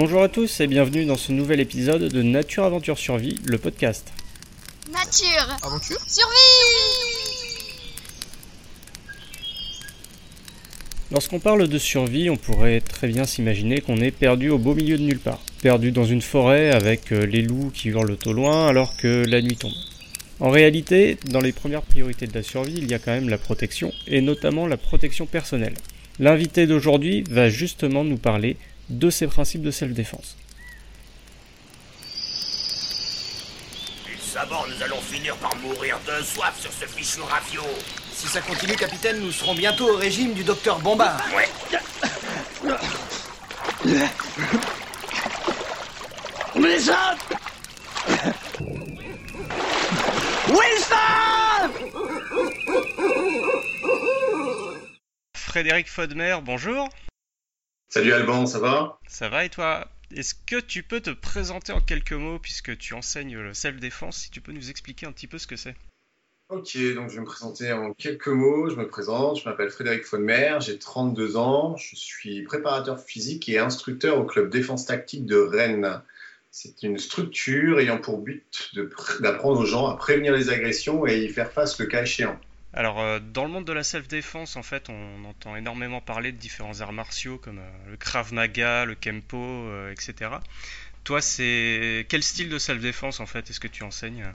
Bonjour à tous et bienvenue dans ce nouvel épisode de Nature Aventure Survie, le podcast. Nature Aventure Survie Lorsqu'on parle de survie, on pourrait très bien s'imaginer qu'on est perdu au beau milieu de nulle part. Perdu dans une forêt avec euh, les loups qui hurlent au loin alors que la nuit tombe. En réalité, dans les premières priorités de la survie, il y a quand même la protection, et notamment la protection personnelle. L'invité d'aujourd'hui va justement nous parler de ces principes de self-défense. D'abord, nous allons finir par mourir de soif sur ce fichu rafio. Si ça continue, capitaine, nous serons bientôt au régime du docteur Bombard. Ouais. Wilson Wilson Frédéric Fodmer, bonjour. Salut Alban, ça va? Ça va et toi? Est-ce que tu peux te présenter en quelques mots puisque tu enseignes le self-défense Si tu peux nous expliquer un petit peu ce que c'est? Ok, donc je vais me présenter en quelques mots. Je me présente, je m'appelle Frédéric Faudemer, j'ai 32 ans, je suis préparateur physique et instructeur au club défense tactique de Rennes. C'est une structure ayant pour but d'apprendre aux gens à prévenir les agressions et y faire face le cas échéant. Alors, euh, dans le monde de la self-défense, en fait, on entend énormément parler de différents arts martiaux comme euh, le Krav Maga, le Kempo, euh, etc. Toi, c'est quel style de self-défense en fait est-ce que tu enseignes?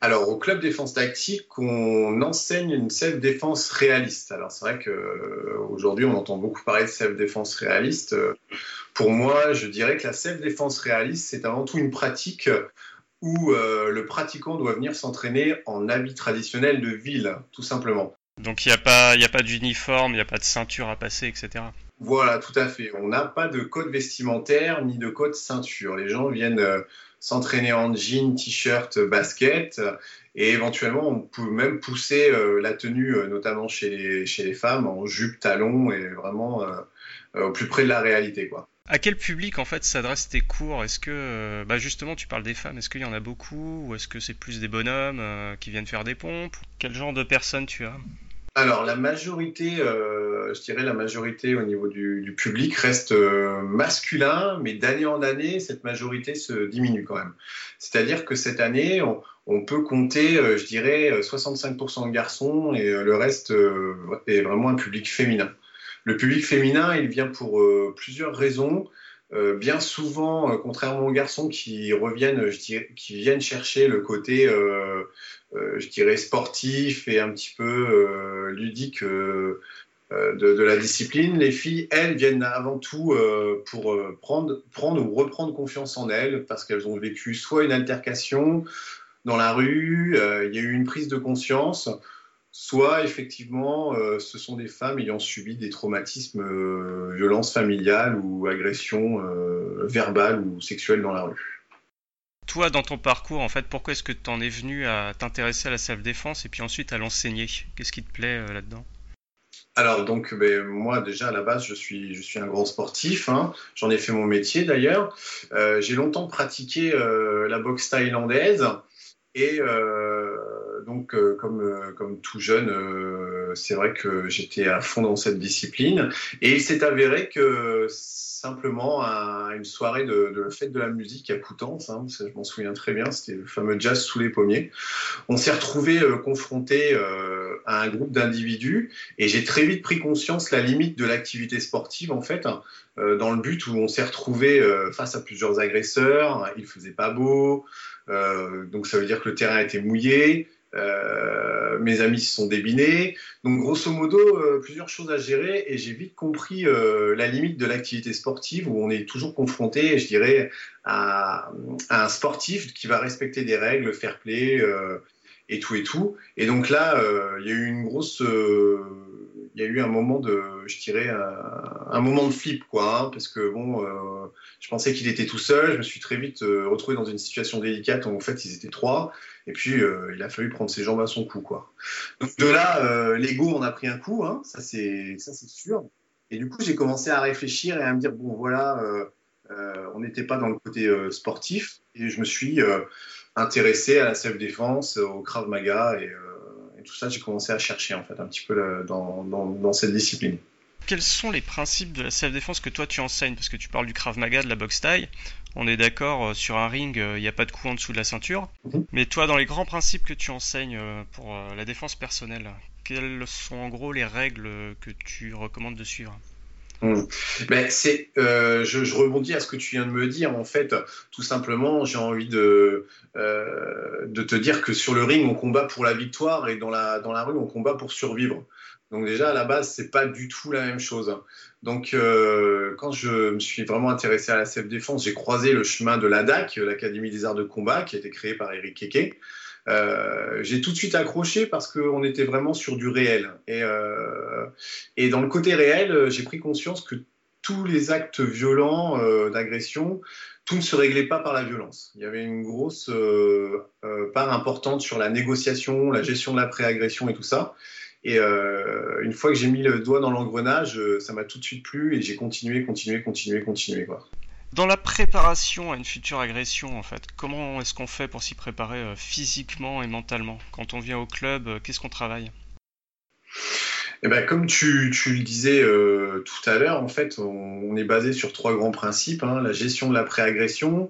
Alors, au club défense tactique, on enseigne une self-défense réaliste. Alors, c'est vrai qu'aujourd'hui, on entend beaucoup parler de self-défense réaliste. Pour moi, je dirais que la self-défense réaliste, c'est avant tout une pratique où euh, le pratiquant doit venir s'entraîner en habit traditionnel de ville, tout simplement. Donc, il n'y a pas, il y a pas d'uniforme, il n'y a pas de ceinture à passer, etc. Voilà, tout à fait. On n'a pas de code vestimentaire ni de code ceinture. Les gens viennent euh, s'entraîner en jean, t-shirt, basket, et éventuellement on peut même pousser euh, la tenue, notamment chez les, chez les femmes, en jupe, talons, et vraiment au plus près de la réalité, quoi. À quel public en fait s'adressent tes cours? Est-ce que, euh, bah justement, tu parles des femmes, est-ce qu'il y en a beaucoup? Ou est-ce que c'est plus des bonhommes euh, qui viennent faire des pompes? Quel genre de personnes tu as? Alors, la majorité, euh, je dirais la majorité au niveau du, public reste euh, masculin, mais d'année en année, cette majorité se diminue quand même. C'est-à-dire que cette année, on, peut compter, je dirais, euh, 65% de garçons et le reste est vraiment un public féminin. Le public féminin, il vient pour euh, plusieurs raisons. Euh, bien souvent, euh, contrairement aux garçons qui reviennent, je dirais, qui viennent chercher le côté, je dirais, sportif et un petit peu ludique de, de la discipline, les filles, elles, viennent avant tout pour prendre, prendre ou reprendre confiance en elles parce qu'elles ont vécu soit une altercation dans la rue, il y a eu une prise de conscience, soit effectivement euh, ce sont des femmes ayant subi des traumatismes, euh, violences familiales ou agressions euh, verbales ou sexuelles dans la rue. Toi, dans ton parcours, en fait, pourquoi est-ce que tu en es venu à t'intéresser à la self-défense et puis ensuite à l'enseigner? Qu'est-ce qui te plaît là-dedans? Alors donc ben, moi déjà à la base je suis, je suis un grand sportif, hein. j'en ai fait mon métier d'ailleurs. Euh, j'ai longtemps pratiqué euh, la boxe thaïlandaise et euh, donc euh, comme, euh, comme tout jeune euh, c'est vrai que j'étais à fond dans cette discipline. Et il s'est avéré que simplement à une soirée de, de fête de la musique à Coutances, hein, je m'en souviens très bien, c'était le fameux jazz sous les pommiers, on s'est retrouvé euh, confronté euh, à un groupe d'individus. Et j'ai très vite pris conscience la limite de l'activité sportive en fait, hein, euh, dans le but où on s'est retrouvé euh, face à plusieurs agresseurs, il faisait pas beau, euh, donc ça veut dire que le terrain était mouillé, euh, mes amis se sont débinés, donc grosso modo euh, plusieurs choses à gérer et j'ai vite compris euh, la limite de l'activité sportive où on est toujours confronté, je dirais, à, à un sportif qui va respecter des règles, fair play. et tout et tout. Et donc là, il y a eu une grosse, il y a eu un moment de, je dirais, un, moment de flip, quoi, hein, parce que bon, euh, je pensais qu'il était tout seul. Je me suis très vite euh, retrouvé dans une situation délicate où en fait ils étaient trois. Et puis euh, il a fallu prendre ses jambes à son cou, quoi. Donc de là, euh, l'ego en a pris un coup, hein, ça c'est, sûr. Et du coup, j'ai commencé à réfléchir et à me dire bon, voilà. on n'était pas dans le côté sportif et je me suis intéressé à la self-défense, au Krav Maga et tout ça. J'ai commencé à chercher en fait un petit peu dans, dans, dans cette discipline. quels sont les principes de la self-défense que toi tu enseignes? Parce que tu parles du Krav Maga, de la boxe taille. On est d'accord, sur un ring, il n'y a pas de coup en dessous de la ceinture. Mhm. Mais toi, dans les grands principes que tu enseignes pour la défense personnelle, quelles sont en gros les règles que tu recommandes de suivre? Ben, c'est, euh, je, je, rebondis à ce que tu viens de me dire. En fait, tout simplement, j'ai envie de, euh, de te dire que sur le ring, on combat pour la victoire et dans la, dans la rue, on combat pour survivre. Donc déjà, à la base, c'est pas du tout la même chose. Donc, euh, quand je me suis vraiment intéressé à la self-défense, j'ai croisé le chemin de l'ADAC, l'Académie des arts de combat, qui a été créée par Eric Keke. Euh, j'ai tout de suite accroché parce qu'on était vraiment sur du réel. Et, euh, dans le côté réel, euh, j'ai pris conscience que tous les actes violents d'agression, tout ne se réglait pas par la violence. Il y avait une grosse part importante sur la négociation, la gestion de la pré-agression et tout ça. Et une fois que j'ai mis le doigt dans l'engrenage, ça m'a tout de suite plu et j'ai continué, continué, continué, continué. Quoi. Dans la préparation à une future agression, en fait, comment est-ce qu'on fait pour s'y préparer euh, physiquement et mentalement Quand on vient au club, euh, qu'est-ce qu'on travaille eh ben, comme tu, le disais euh, tout à l'heure, en fait, on, est basé sur trois grands principes hein, la gestion de la préagression,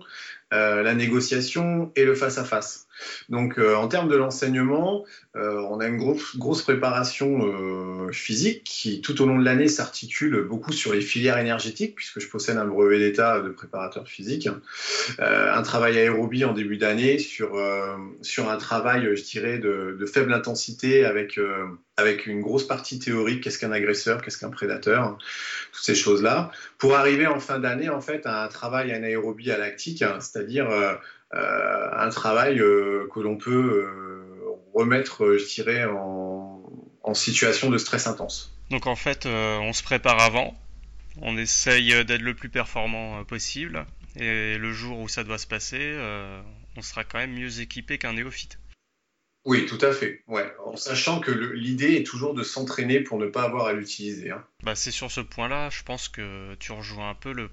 la négociation et le face-à-face. Donc, euh, en termes de l'enseignement, euh, on a une grosse, préparation euh, physique qui, tout au long de l'année, s'articule beaucoup sur les filières énergétiques, puisque je possède un brevet d'État de préparateur physique. Euh, un travail aérobie en début d'année sur, sur un travail, je dirais, de, faible intensité avec, avec une grosse partie théorique, qu'est-ce qu'un agresseur, qu'est-ce qu'un prédateur, toutes ces choses-là, pour arriver en fin d'année, en fait, à un travail en aérobie à lactique, c'est-à-dire euh, un travail euh, que l'on peut euh, remettre, je dirais, en, en, situation de stress intense. Donc en fait, on se prépare avant, on essaye d'être le plus performant possible, et le jour où ça doit se passer, on sera quand même mieux équipé qu'un néophyte. Oui, tout à fait. Ouais, en sachant que l'idée est toujours de s'entraîner pour ne pas avoir à l'utiliser. Hein. Bah, c'est sur ce point-là, je pense que tu rejoins un peu le,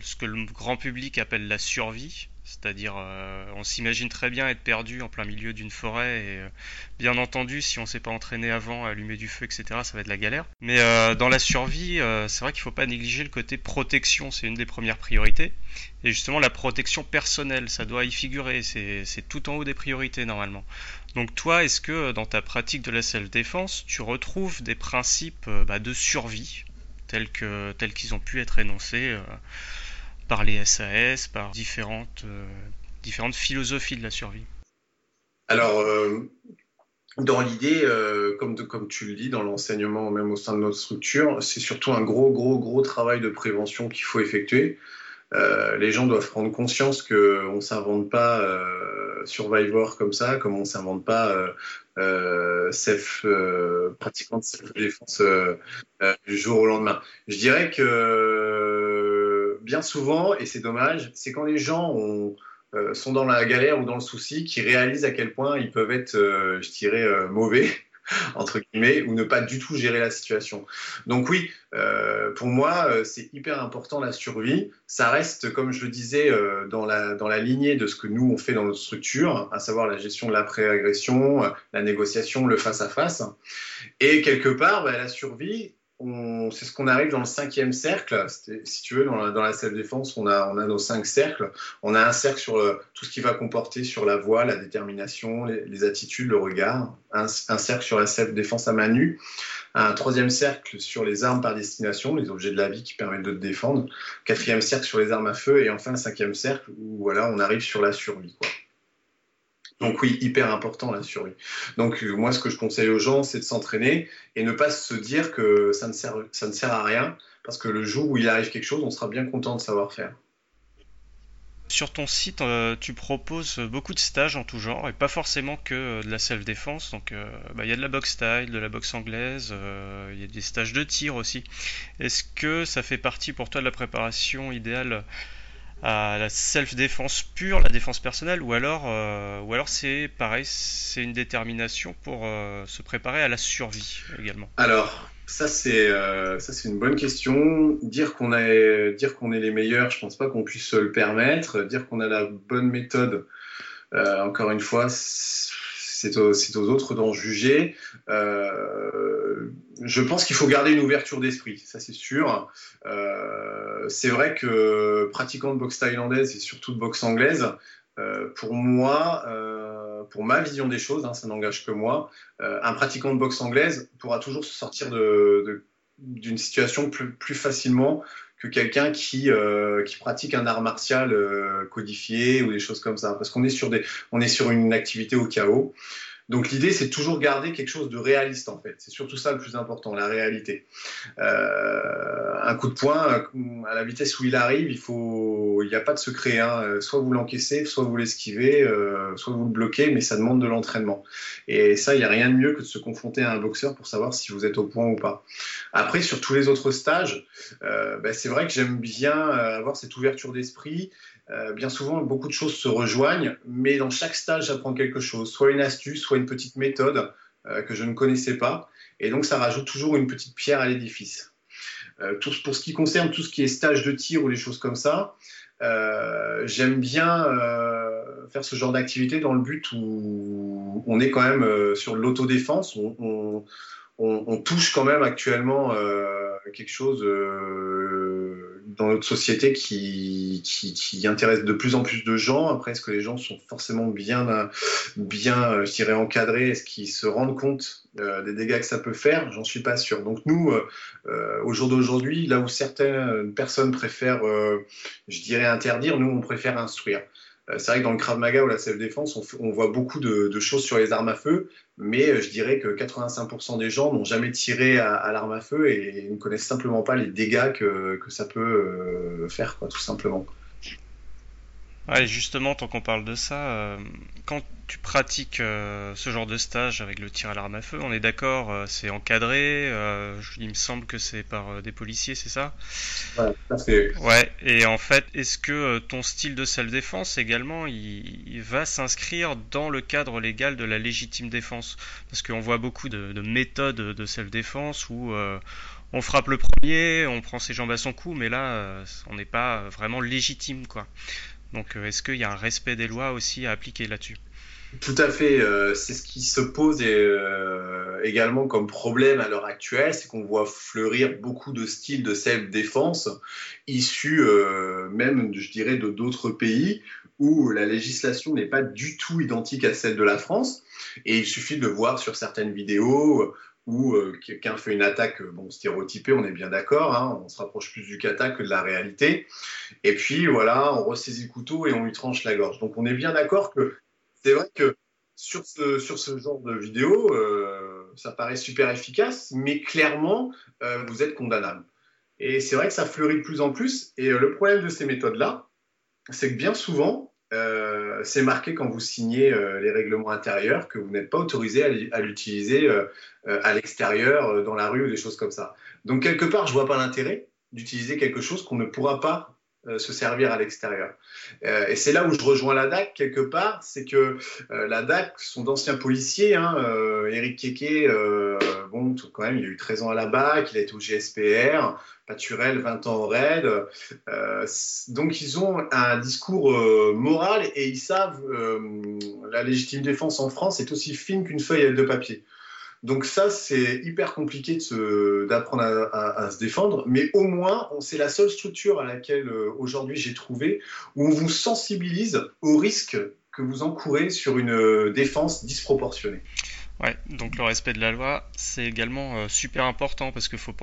ce que le grand public appelle la survie. C'est-à-dire, euh, on s'imagine très bien être perdu en plein milieu d'une forêt et euh, bien entendu, si on s'est pas entraîné avant, allumer du feu, etc., ça va être la galère. Mais euh, dans la survie, c'est vrai qu'il faut pas négliger le côté protection, c'est une des premières priorités. Et justement, la protection personnelle, ça doit y figurer, c'est tout en haut des priorités normalement. Donc toi, est-ce que dans ta pratique de la self-défense, tu retrouves des principes bah, de survie tels qu'ils ont pu être énoncés par les SAS, par différentes, euh, différentes philosophies de la survie Alors, euh, dans l'idée, euh, comme, comme tu le dis, dans l'enseignement, même au sein de notre structure, c'est surtout un gros, gros, gros travail de prévention qu'il faut effectuer. Les gens doivent prendre conscience qu'on ne s'invente pas Survivor comme ça, comme on ne s'invente pas self, de self-défense du jour au lendemain. Je dirais que bien souvent, et c'est dommage, c'est quand les gens euh, sont dans la galère ou dans le souci qu'ils réalisent à quel point ils peuvent être, euh, je dirais, euh, mauvais entre guillemets, ou ne pas du tout gérer la situation. Donc oui, pour moi, c'est hyper important la survie. Ça reste, comme je le disais, dans, la, dans la lignée de ce que nous, on fait dans notre structure, à savoir la gestion de l'après-agression, la négociation, le face-à-face. -face. Et quelque part, bah, la survie, c'est ce qu'on arrive dans le cinquième cercle. Si tu veux, dans la, dans la self-défense, on a, on a nos cinq cercles. On a un cercle sur euh, tout ce qui va comporter sur la voix, la détermination, les, les attitudes, le regard. Un, un cercle sur la self-défense à main nue. Un troisième cercle sur les armes par destination, les objets de la vie qui permettent de te défendre. Quatrième cercle sur les armes à feu. Et enfin, un cinquième cercle où voilà, on arrive sur la survie. Quoi. Donc oui, hyper important la survie. Donc euh, moi, ce que je conseille aux gens, c'est de s'entraîner et ne pas se dire que ça ne, sert, à rien, parce que le jour où il arrive quelque chose, on sera bien content de savoir faire. Sur ton site, euh, tu proposes beaucoup de stages en tout genre, et pas forcément que euh, de la self-défense. Donc, il bah, y a de la boxe style, de la boxe anglaise, il y a des stages de tir aussi. Est-ce que ça fait partie pour toi de la préparation idéale à la self-défense pure, la défense personnelle, ou alors, euh, ou alors c'est pareil, c'est une détermination pour euh, se préparer à la survie également. Alors, ça c'est euh, une bonne question. Dire qu'on est dire qu'on est les meilleurs, je pense pas qu'on puisse se le permettre. Dire qu'on a la bonne méthode, encore une fois, c'est aux, aux, autres d'en juger. Euh, je pense qu'il faut garder une ouverture d'esprit, ça c'est sûr. Euh, c'est vrai que pratiquant de boxe thaïlandaise et surtout de boxe anglaise, euh, pour moi, pour ma vision des choses, hein, ça n'engage que moi, un pratiquant de boxe anglaise pourra toujours se sortir d'une situation plus, facilement que quelqu'un qui, euh, qui pratique un art martial euh, codifié ou des choses comme ça. Parce qu'on est, est sur une activité au chaos. Donc l'idée, c'est toujours garder quelque chose de réaliste en fait. C'est surtout ça le plus important, la réalité. Euh, un coup de poing, à la vitesse où il arrive, il faut, il n'y a pas de secret. Hein. Soit vous l'encaissez, soit vous l'esquivez, euh, soit vous le bloquez, mais ça demande de l'entraînement. Et ça, il n'y a rien de mieux que de se confronter à un boxeur pour savoir si vous êtes au point ou pas. Après, sur tous les autres stages, euh, ben, c'est vrai que j'aime bien euh, avoir cette ouverture d'esprit. Euh, bien souvent, beaucoup de choses se rejoignent, mais dans chaque stage, j'apprends quelque chose, soit une astuce, soit une petite méthode euh, que je ne connaissais pas. Et donc, ça rajoute toujours une petite pierre à l'édifice. Euh, pour ce qui concerne tout ce qui est stage de tir ou les choses comme ça, j'aime bien faire ce genre d'activité dans le but où on est quand même sur l'autodéfense. On, touche quand même actuellement quelque chose dans notre société qui, qui, intéresse de plus en plus de gens. Après, est-ce que les gens sont forcément bien, bien je dirais, encadrés? Est-ce qu'ils se rendent compte euh, des dégâts que ça peut faire? J'en suis pas sûr. Donc nous, euh, euh au jour d'aujourd'hui, là où certaines personnes préfèrent, euh, je dirais, interdire, nous, on préfère instruire. Euh, c'est vrai que dans le Krav Maga ou la self-défense, on, on, voit beaucoup de, choses sur les armes à feu, mais je dirais que 85% des gens n'ont jamais tiré à, l'arme à feu et ne connaissent simplement pas les dégâts que, que ça peut faire, quoi, tout simplement. Ouais, justement, tant qu'on parle de ça, euh, quand tu pratiques euh, ce genre de stage avec le tir à l'arme à feu, on est d'accord, euh, c'est encadré, euh, il me semble que c'est par euh, des policiers, c'est ça? Ouais, c'est... Ouais, et en fait, est-ce que euh, ton style de self-défense également, il, il va s'inscrire dans le cadre légal de la légitime défense? Parce qu'on voit beaucoup de, de, méthodes de self-défense où euh, on frappe le premier, on prend ses jambes à son cou, mais là, on n'est pas vraiment légitime, quoi. Donc est-ce qu'il y a un respect des lois aussi à appliquer là-dessus? Tout à fait. Euh, c'est ce qui se pose euh, également comme problème à l'heure actuelle, c'est qu'on voit fleurir beaucoup de styles de self-défense issus euh, même, je dirais, de d'autres pays où la législation n'est pas du tout identique à celle de la France. Et il suffit de voir sur certaines vidéos où euh, quelqu'un fait une attaque bon, stéréotypée, on est bien d'accord, hein, on se rapproche plus du kata que de la réalité. Et puis voilà, on ressaisit le couteau et on lui tranche la gorge. Donc on est bien d'accord que c'est vrai que sur ce, genre de vidéo, euh, ça paraît super efficace, mais clairement, euh, vous êtes condamnable. Et c'est vrai que ça fleurit de plus en plus. Et euh, le problème de ces méthodes-là, c'est que bien souvent, euh, c'est marqué quand vous signez euh, les règlements intérieurs que vous n'êtes pas autorisé à l'utiliser euh, à l'extérieur, dans la rue ou des choses comme ça. Donc quelque part, je vois pas l'intérêt d'utiliser quelque chose qu'on ne pourra pas se servir à l'extérieur. Euh, et c'est là où je rejoins la DAC quelque part, c'est que euh, la DAC sont d'anciens policiers. Hein, euh, Eric Keke, bon, quand même, il a eu 13 ans à la BAC, il a été au GSPR, Paturel, 20 ans au RAID. donc ils ont un discours moral et ils savent la légitime défense en France est aussi fine qu'une feuille de papier. Donc ça, c'est hyper compliqué d'apprendre à, à, à, se défendre, mais au moins, c'est la seule structure à laquelle euh, aujourd'hui j'ai trouvé où on vous sensibilise au risque que vous encourez sur une euh, défense disproportionnée. Ouais, donc le respect de la loi, c'est également euh, super important parce qu'il faut,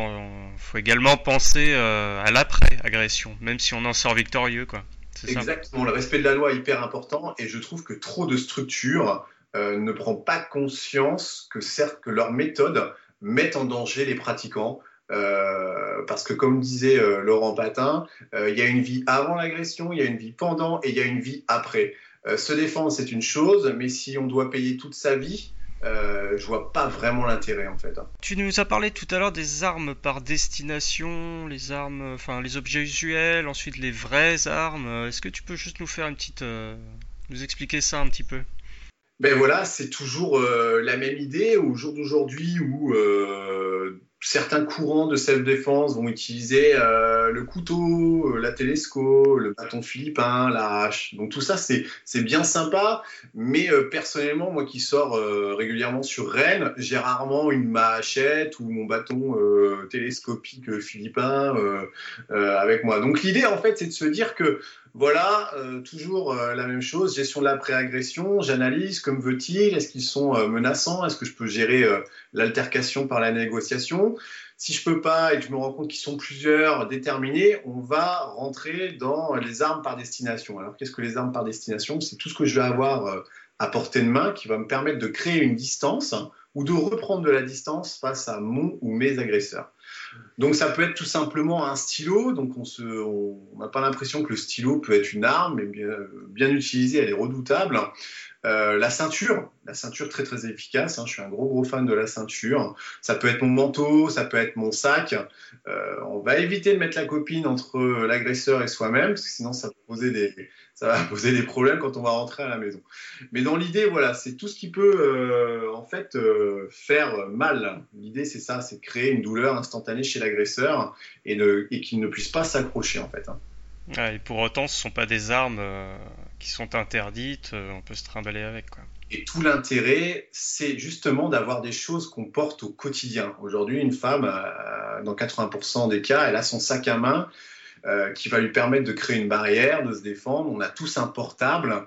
faut également penser euh, à l'après-agression, même si on en sort victorieux, quoi. Exactement, ça. le respect de la loi est hyper important et je trouve que trop de structures euh, ne prend pas conscience que certes que leurs méthodes mettent en danger les pratiquants. Euh, parce que comme disait euh, Laurent Patin, il y a une vie avant l'agression, il y a une vie pendant et il y a une vie après. Se défendre, c'est une chose, mais si on doit payer toute sa vie, euh, je vois pas vraiment l'intérêt en fait. Tu nous as parlé tout à l'heure des armes par destination, les armes, enfin les objets usuels, ensuite les vraies armes. Est-ce que tu peux juste nous faire une petite, nous expliquer ça un petit peu? Ben voilà, c'est toujours euh, la même idée au jour d'aujourd'hui où euh, certains courants de self-défense vont utiliser euh, le couteau, la télesco, le bâton philippin, la hache. Donc tout ça, c'est bien sympa, mais personnellement, moi qui sors régulièrement sur Rennes, j'ai rarement une machette ou mon bâton télescopique philippin avec moi. Donc l'idée, en fait, c'est de se dire que voilà, toujours la même chose, gestion de la pré-agression, j'analyse, comme veut-il, est-ce qu'ils sont menaçants, est-ce que je peux gérer l'altercation par la négociation? Si je peux pas et que je me rends compte qu'ils sont plusieurs déterminés, on va rentrer dans les armes par destination. Alors qu'est-ce que les armes par destination? C'est tout ce que je vais avoir euh, à portée de main qui va me permettre de créer une distance ou de reprendre de la distance face à mon ou mes agresseurs. Donc ça peut être tout simplement un stylo, donc on n'a pas l'impression que le stylo peut être une arme, mais bien, bien utilisée, elle est redoutable. Euh, la ceinture, la ceinture très très efficace. Hein. je suis un gros gros fan de la ceinture. Ça peut être mon manteau, ça peut être mon sac. Euh, on va éviter de mettre la copine entre l'agresseur et soi-même, parce que sinon ça va poser des ça va poser des problèmes quand on va rentrer à la maison. Mais dans l'idée, voilà, c'est tout ce qui peut euh, en fait faire mal. L'idée c'est ça, c'est créer une douleur instantanée chez l'agresseur et, qu'il ne puisse pas s'accrocher en fait. Hein et pour autant, ce ne sont pas des armes qui sont interdites, euh, on peut se trimballer avec. Quoi. Et tout l'intérêt, c'est justement d'avoir des choses qu'on porte au quotidien. Aujourd'hui, une femme, euh, dans 80% des cas, elle a son sac à main qui va lui permettre de créer une barrière, de se défendre. On a tous un portable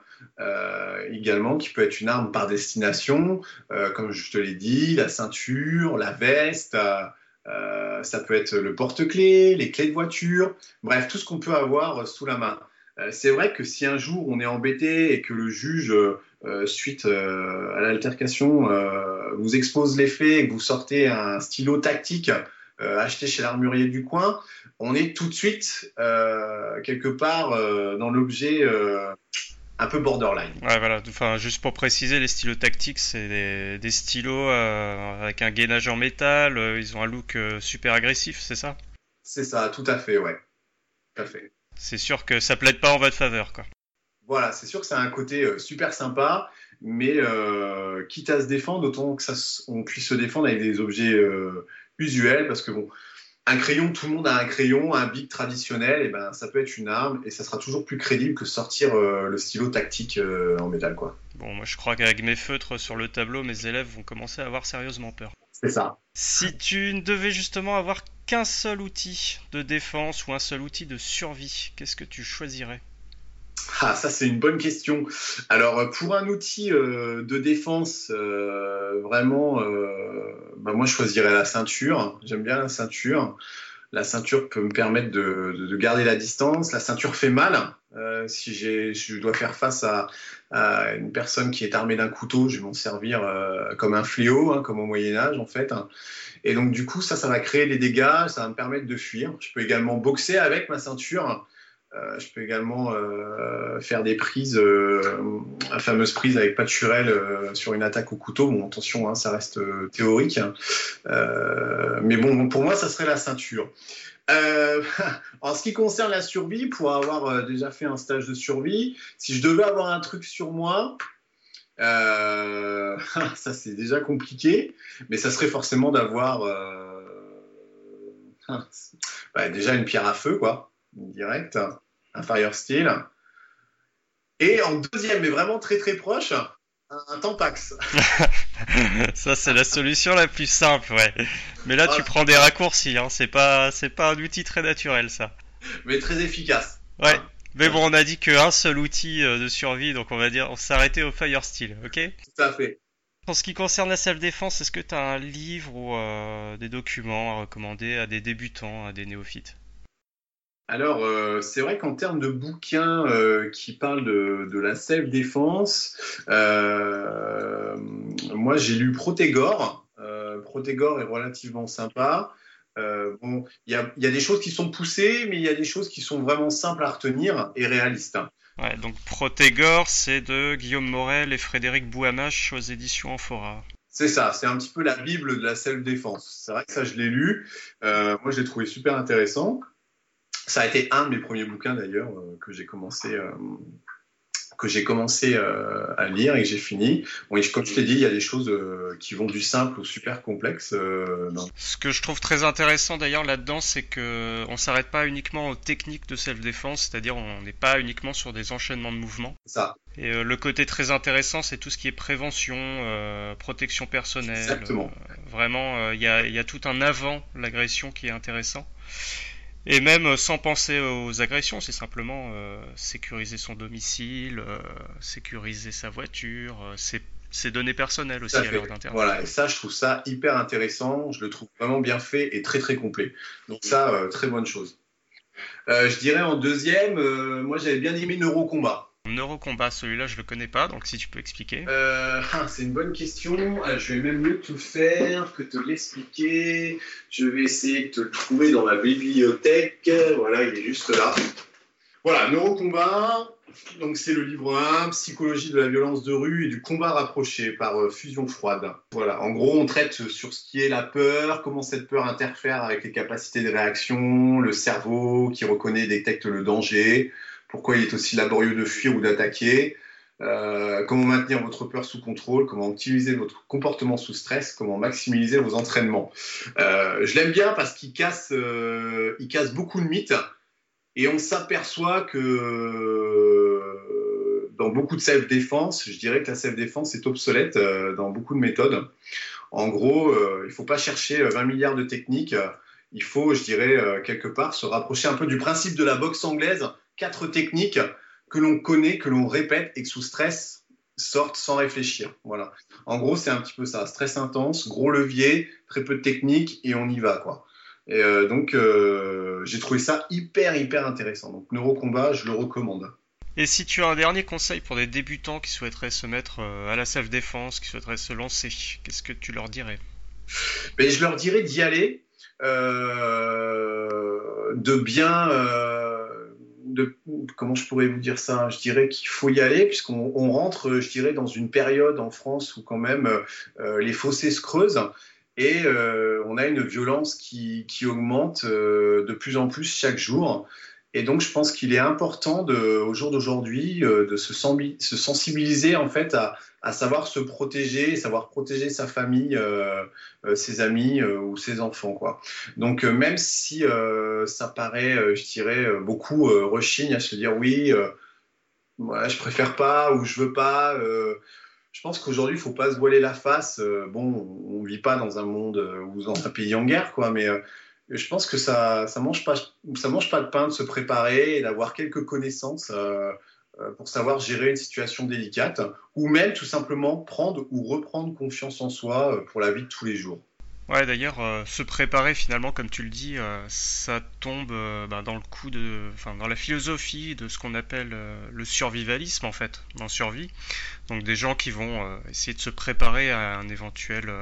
également qui peut être une arme par destination, comme je te l'ai dit, la ceinture, la veste. Euh, ça peut être le porte-clés, les clés de voiture, bref, tout ce qu'on peut avoir sous la main. Euh, c'est vrai que si un jour on est embêté et que le juge, euh, suite à l'altercation, vous expose les faits et que vous sortez un stylo tactique acheté chez l'armurier du coin, on est tout de suite quelque part dans l'objet un peu borderline. Ouais, voilà. Enfin, juste pour préciser, les stylos tactiques, c'est des, stylos euh, avec un gainage en métal. Euh, ils ont un look euh, super agressif, c'est ça? C'est ça, tout à fait, ouais. Tout à fait. C'est sûr que ça plaide pas en votre faveur, quoi. Voilà, c'est sûr que ça a un côté super sympa, mais quitte à se défendre, autant que ça, on puisse se défendre avec des objets usuels, parce que bon, un crayon, tout le monde a un crayon, un bic traditionnel, et ben ça peut être une arme et ça sera toujours plus crédible que sortir euh, le stylo tactique euh, en métal quoi. Bon, moi je crois qu'avec mes feutres sur le tableau, mes élèves vont commencer à avoir sérieusement peur. C'est ça. Si tu ne devais justement avoir qu'un seul outil de défense ou un seul outil de survie, qu'est-ce que tu choisirais? Ah, ça c'est une bonne question. Alors pour un outil euh, de défense, euh, vraiment, euh, bah, moi je choisirais la ceinture. J'aime bien la ceinture. La ceinture peut me permettre de, garder la distance. La ceinture fait mal. Si je dois faire face à, une personne qui est armée d'un couteau, je vais m'en servir comme un fléau, hein, comme au Moyen Âge en fait. Et donc du coup, ça, ça va créer des dégâts, ça va me permettre de fuir. Je peux également boxer avec ma ceinture. Euh, je peux également euh, faire des prises, euh, la fameuse prise avec Paturel sur une attaque au couteau. Bon, attention, hein, ça reste théorique. Mais bon, pour moi, ça serait la ceinture. en ce qui concerne la survie, pour avoir déjà fait un stage de survie, si je devais avoir un truc sur moi, ça c'est déjà compliqué, mais ça serait forcément d'avoir bah, déjà une pierre à feu, quoi, direct un Fire Steel. Et en deuxième, mais vraiment très très proche, un Tampax. ça, c'est la solution la plus simple, ouais. Mais là, tu prends des raccourcis, hein. c'est pas, c'est pas un outil très naturel, ça. Mais très efficace. Ouais. Mais bon, on a dit qu'un seul outil euh, de survie, donc on va dire, on s'arrêtait au Fire Steel, ok? Tout à fait. En ce qui concerne la self-défense, est-ce que tu as un livre ou euh, des documents à recommander à des débutants, à des néophytes? Alors, euh, c'est vrai qu'en termes de bouquins euh, qui parlent de, la self-défense, euh, moi j'ai lu Protégor. Protégor est relativement sympa. bon, il y a, des choses qui sont poussées, mais il y a des choses qui sont vraiment simples à retenir et réalistes. Ouais, donc Protégor, c'est de Guillaume Morel et Frédéric Bouhamache aux éditions Amphora. C'est ça, c'est un petit peu la Bible de la self-défense. C'est vrai que ça, je l'ai lu. moi, je l'ai trouvé super intéressant. Ça a été un de mes premiers bouquins d'ailleurs euh, que j'ai commencé euh, que j'ai commencé euh, à lire et que j'ai fini. Bon, et comme je t'ai dit, il y a des choses euh, qui vont du simple au super complexe. Euh, Ce que je trouve très intéressant d'ailleurs là-dedans, c'est que on s'arrête pas uniquement aux techniques de self-défense, c'est-à-dire on n'est pas uniquement sur des enchaînements de mouvements. ça, Et le côté très intéressant, c'est tout ce qui est prévention, protection personnelle. Exactement. Vraiment, il y, a, il y a tout un avant l'agression qui est intéressant. Et même euh, sans penser aux agressions, c'est simplement euh, sécuriser son domicile, euh, sécuriser sa voiture, ses, ses données personnelles aussi à l'heure d'Internet. Voilà, et ça, je trouve ça hyper intéressant. Je le trouve vraiment bien fait et très très complet. Donc ça, euh, très bonne chose. Je dirais en deuxième, moi j'avais bien aimé Neurocombat. Neurocombat, celui-là, je le connais pas, donc si tu peux expliquer. Euh, ah, c'est une bonne question. Euh, je vais même mieux le faire que te l'expliquer. Je vais essayer de te le trouver dans ma bibliothèque. Voilà, il est juste là. Voilà, Neurocombat. Donc c'est le livre 1, Psychologie de la violence de rue et du combat rapproché par euh, Fusion Froide. Voilà, en gros, on traite sur ce qui est la peur, comment cette peur interfère avec les capacités de réaction, le cerveau qui reconnaît et détecte le danger, pourquoi il est aussi laborieux de fuir ou d'attaquer, euh, comment maintenir votre peur sous contrôle, comment optimiser votre comportement sous stress, comment maximiser vos entraînements. Euh, je l'aime bien parce qu'il casse, euh, casse beaucoup de mythes et on s'aperçoit que dans beaucoup de self-défense, je dirais que la self-défense est obsolète dans beaucoup de méthodes. En gros, il ne faut pas chercher 20 milliards de techniques. Il faut, je dirais, quelque part se rapprocher un peu du principe de la boxe anglaise. Quatre techniques que l'on connaît, que l'on répète et que sous stress sortent sans réfléchir. Voilà. En gros, c'est un petit peu ça. Stress intense, gros levier, très peu de technique et on y va, quoi. Et euh, donc, euh, j'ai trouvé ça hyper, hyper intéressant. Donc, Neurocombat, je le recommande. Et si tu as un dernier conseil pour des débutants qui souhaiteraient se mettre euh, à la self-défense, qui souhaiteraient se lancer, qu'est-ce que tu leur dirais? Mais je leur dirais d'y aller, euh, de bien, comment je pourrais vous dire ça Je dirais qu'il faut y aller puisqu'on on rentre, je dirais, dans une période en France où quand même euh, les fossés se creusent et euh, on a une violence qui, augmente euh, de plus en plus chaque jour. Et donc, je pense qu'il est important au jour d'aujourd'hui euh, de se, sensibiliser en fait à, savoir se protéger, savoir protéger sa famille, euh, euh, ses amis ou ses enfants. Donc, même si ça paraît, je dirais, beaucoup rechigne à se dire oui, ouais, je préfère pas ou je veux pas. je pense qu'aujourd'hui, il faut pas se voiler la face. Bon, on vit pas dans un monde ou dans un pays en guerre, quoi, mais je pense que ça, ça mange pas, ça mange pas de pain de se préparer et d'avoir quelques connaissances euh, euh, pour savoir gérer une situation délicate, ou même tout simplement prendre ou reprendre confiance en soi euh, pour la vie de tous les jours. Ouais, d'ailleurs, se préparer finalement, comme tu le dis, ça tombe ben, dans le coup de, enfin, dans la philosophie de ce qu'on appelle le survivalisme en fait, en survie. Donc des gens qui vont essayer de se préparer à un éventuel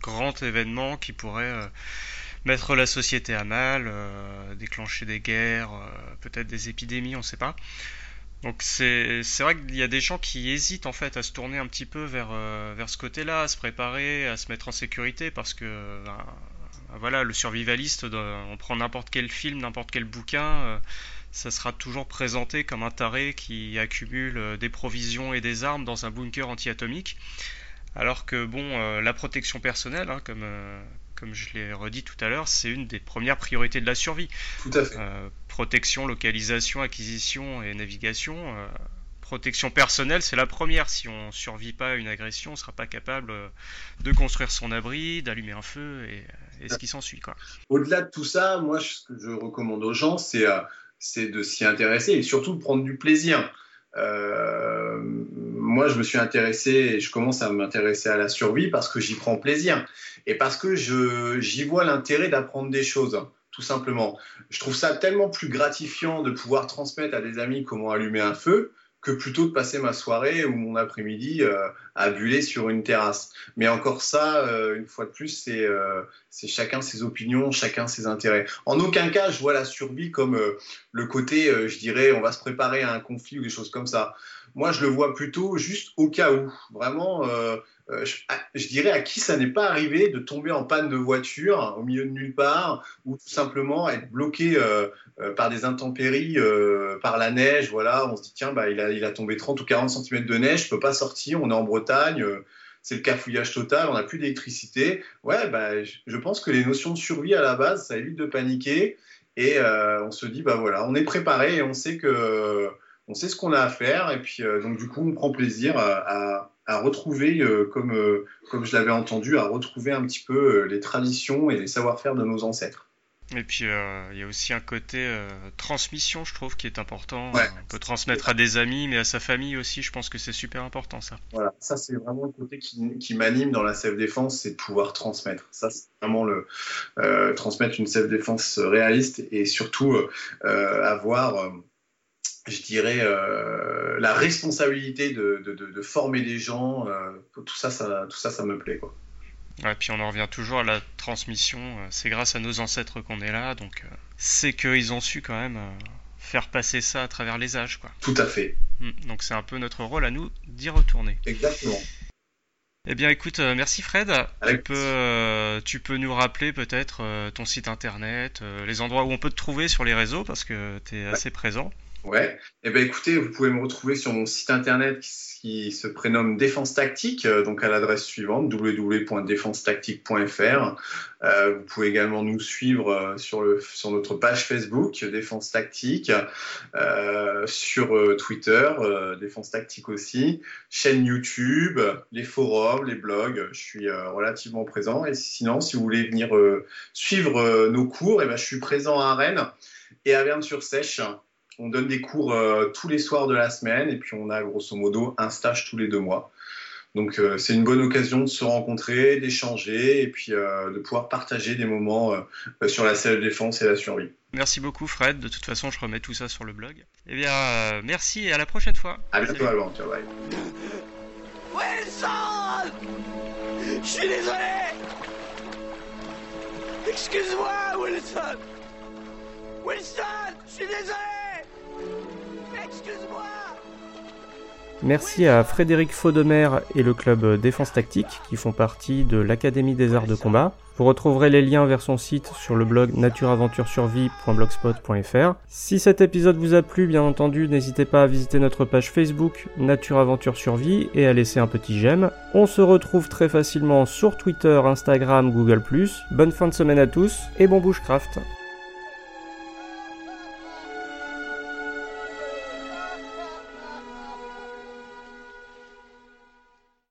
grand événement qui pourrait mettre la société à mal, euh, déclencher des guerres, euh, peut-être des épidémies, on ne sait pas. Donc c'est vrai qu'il y a des gens qui hésitent en fait à se tourner un petit peu vers euh, vers ce côté-là, à se préparer, à se mettre en sécurité parce que ben, ben voilà, le survivaliste, on prend n'importe quel film, n'importe quel bouquin, euh, ça sera toujours présenté comme un taré qui accumule des provisions et des armes dans un bunker anti-atomique. Alors que bon, la protection personnelle, hein, comme comme je l'ai redit tout à l'heure, c'est une des premières priorités de la survie. Tout à fait. Euh, protection, localisation, acquisition et navigation. euh, protection personnelle, c'est la première. Si on survit pas à une agression, on sera pas capable euh, de construire son abri, d'allumer un feu et, et ce qui s'ensuit. Au-delà de tout ça, moi, ce que je recommande aux gens, c'est euh, c'est de s'y intéresser et surtout de prendre du plaisir. Euh, moi, je me suis intéressé et je commence à m'intéresser à la survie parce que j'y prends plaisir et parce que j'y vois l'intérêt d'apprendre des choses, tout simplement. Je trouve ça tellement plus gratifiant de pouvoir transmettre à des amis comment allumer un feu que plutôt de passer ma soirée ou mon après-midi euh, à buller sur une terrasse. Mais encore ça, euh, une fois de plus, c'est euh, c'est chacun ses opinions, chacun ses intérêts. En aucun cas, je vois la survie comme le côté, je dirais, on va se préparer à un conflit ou des choses comme ça. Moi, je le vois plutôt juste au cas où. Vraiment, euh, je, ah, je, dirais à qui ça n'est pas arrivé de tomber en panne de voiture au milieu de nulle part ou tout simplement être bloqué par des intempéries, par la neige. Voilà, on se dit, tiens, bah, il, a, il a tombé 30 ou 40 cm de neige, je peux pas sortir, on est en Bretagne c'est le cafouillage total, on n'a plus d'électricité. Ouais, bah, je pense que les notions de survie à la base, ça évite de paniquer et euh, on se dit bah voilà, on est préparé et on sait que on sait ce qu'on a à faire et puis euh, donc du coup on prend plaisir à, à, retrouver euh, comme comme je l'avais entendu à retrouver un petit peu les traditions et les savoir-faire de nos ancêtres. Et puis euh, il y a aussi un côté euh, transmission, je trouve, qui est important. On peut transmettre à des amis, mais à sa famille aussi. Je pense que c'est super important ça. Voilà, ça c'est vraiment le côté qui, qui m'anime dans la self-défense, c'est de pouvoir transmettre. Ça c'est vraiment le euh, transmettre une self-défense réaliste et surtout avoir je dirais, la responsabilité de, de, de, former des gens, tout, ça, ça, tout ça, ça me plaît. Quoi. Ouais, puis on en revient toujours à la transmission. Euh, c'est grâce à nos ancêtres qu'on est là, donc euh, c'est qu'ils ont su quand même euh, faire passer ça à travers les âges, quoi. Tout à fait. Hmm, donc c'est un peu notre rôle à nous d'y retourner. Exactement. Eh bien, écoute, merci Fred. Tu peux, tu peux, nous rappeler peut-être ton site internet, les endroits où on peut te trouver sur les réseaux parce que tu es assez présent. Ouais. Eh ben écoutez, vous pouvez me retrouver sur mon site internet qui, se prénomme Défense Tactique, euh, donc à l'adresse suivante www.défensetactique.fr. Euh, vous pouvez également nous suivre euh, sur, le, sur notre page Facebook Défense Tactique, euh, sur euh, Twitter Défense Tactique aussi, chaîne YouTube, les forums, les blogs. Je suis relativement présent. Et sinon, si vous voulez venir suivre nos cours, eh ben je suis présent à Rennes et à Verne-sur-Sèche on donne des cours euh, tous les soirs de la semaine et puis on a grosso modo un stage tous les deux mois. Donc euh, c'est une bonne occasion de se rencontrer, d'échanger et puis euh, de pouvoir partager des moments sur la de défense et la survie. Merci beaucoup Fred, de toute façon je remets tout ça sur le blog. Eh bien merci et à la prochaine fois. À bientôt Alban, ciao bye. Wilson Je suis désolé Excuse-moi Wilson Wilson Je suis désolé Merci à Frédéric Faudemer et le club Défense Tactique qui font partie de l'Académie des Arts de Combat. Vous retrouverez les liens vers son site sur le blog natureaventuresurvie.blogspot.fr. Si cet épisode vous a plu, bien entendu, n'hésitez pas à visiter notre page Facebook Nature Aventure Survie et à laisser un petit j'aime. On se retrouve très facilement sur Twitter, Instagram, Google+. Bonne fin de semaine à tous et bon bushcraft